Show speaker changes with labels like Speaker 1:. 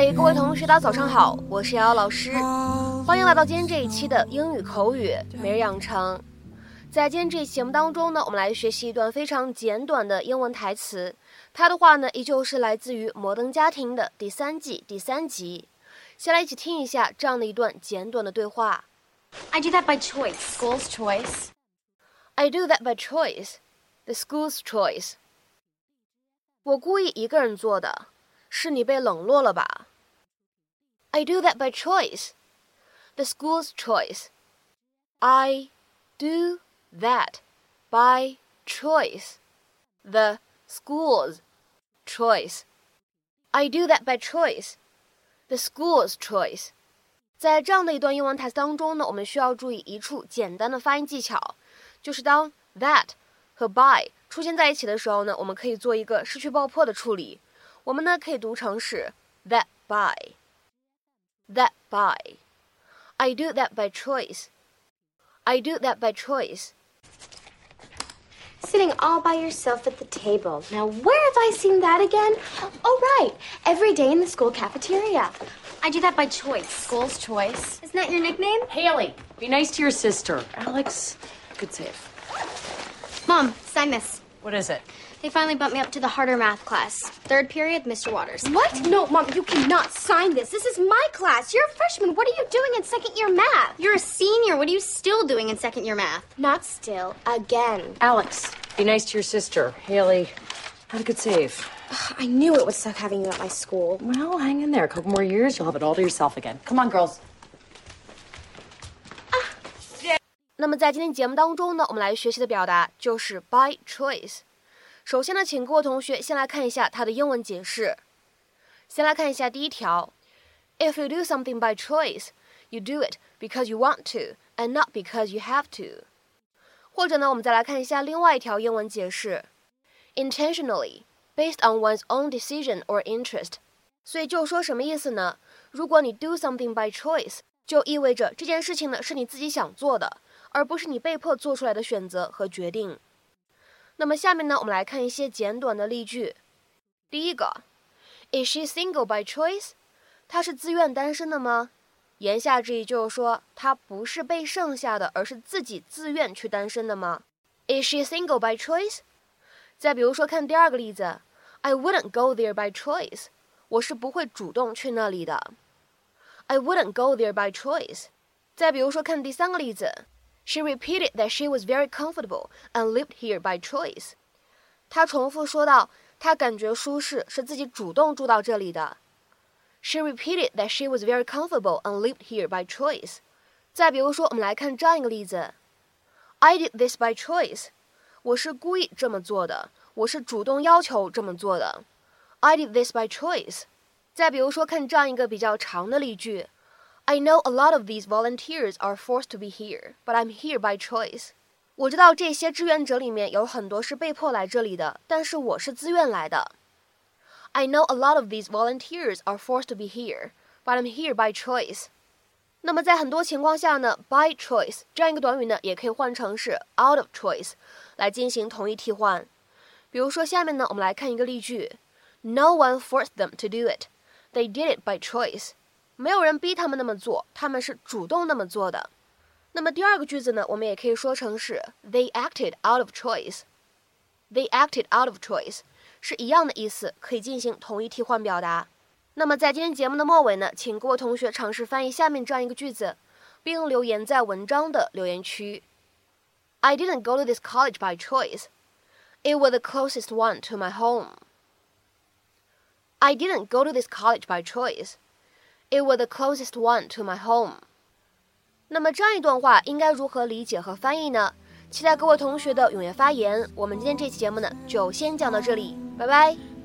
Speaker 1: 嗨，各位同学，大家早上好，我是瑶瑶老师，欢迎来到今天这一期的英语口语每日养成。在今天这期节目当中呢，我们来学习一段非常简短的英文台词。它的话呢，依旧是来自于《摩登家庭》的第三季第三集。先来一起听一下这样的一段简短的对话。
Speaker 2: I do that by choice. School's choice.
Speaker 1: I do that by choice. The school's choice. 我故意一个人做的，是你被冷落了吧？I do that by choice. The school's choice. I do that by choice. The school's choice. I do that by choice. The school's choice. 在这样的一段英文台词当中呢，我们需要注意一处简单的发音技巧，就是当 that 和 by 出现在一起的时候呢，我们可以做一个失去爆破的处理。 我们呢可以读成是 that by，that by。I do that by choice. I do that by choice.
Speaker 2: Sitting all by yourself at the table. Now, where have I seen that again? Oh, right. Every day in the school cafeteria. I do that by choice.
Speaker 3: School's choice.
Speaker 2: Isn't that your nickname?
Speaker 3: Haley, be nice to your sister. Alex, good save.
Speaker 2: Mom, sign this.
Speaker 3: What is it?
Speaker 2: They finally bumped me up to the harder math class. Third period, Mr. Waters.
Speaker 4: What? No, Mom, you cannot sign this. This is my class. You're a freshman. What are you doing in second year math?
Speaker 2: You're a senior. What are you still doing in second year math?
Speaker 4: Not still. Again.
Speaker 3: Alex, be nice to your sister. Haley, had a good save.
Speaker 4: Ugh, I knew it would suck having you at my school.
Speaker 3: Well, hang in there. A couple more years, you'll have it all to yourself again. Come on, girls.
Speaker 1: 那么在今天节目当中呢，我们来学习的表达就是 by choice。首先呢，请各位同学先来看一下它的英文解释。先来看一下第一条：If you do something by choice, you do it because you want to and not because you have to。或者呢，我们再来看一下另外一条英文解释：Intentionally, based on one's own decision or interest。所以就说什么意思呢？如果你 do something by choice，就意味着这件事情呢是你自己想做的。而不是你被迫做出来的选择和决定。那么下面呢，我们来看一些简短的例句。第一个，Is she single by choice？她是自愿单身的吗？言下之意就是说，她不是被剩下的，而是自己自愿去单身的吗？Is she single by choice？再比如说，看第二个例子，I wouldn't go there by choice。我是不会主动去那里的。I wouldn't go there by choice。再比如说，看第三个例子。She repeated that she was very comfortable and lived here by choice. 她重复说道，她感觉舒适，是自己主动住到这里的。She repeated that she was very comfortable and lived here by choice. 再比如说，我们来看这样一个例子：I did this by choice. 我是故意这么做的，我是主动要求这么做的。I did this by choice. 再比如说，看这样一个比较长的例句。I know a lot of these volunteers are forced to be here, but I'm here by choice. 我知道这些志愿者里面有很多是被迫来这里的，但是我是自愿来的。I know a lot of these volunteers are forced to be here, but I'm here by choice. 那么在很多情况下呢，by choice 这样一个短语呢，也可以换成是 out of choice 来进行同义替换。比如说下面呢，我们来看一个例句：No one forced them to do it; they did it by choice. 没有人逼他们那么做，他们是主动那么做的。那么第二个句子呢，我们也可以说成是 They acted out of choice. They acted out of choice 是一样的意思，可以进行同义替换表达。那么在今天节目的末尾呢，请各位同学尝试翻译下面这样一个句子，并留言在文章的留言区。I didn't go to this college by choice. It was the closest one to my home. I didn't go to this college by choice. It was the closest one to my home。那么这样一段话应该如何理解和翻译呢？期待各位同学的踊跃发言。我们今天这期节目呢，就先讲到这里，拜拜。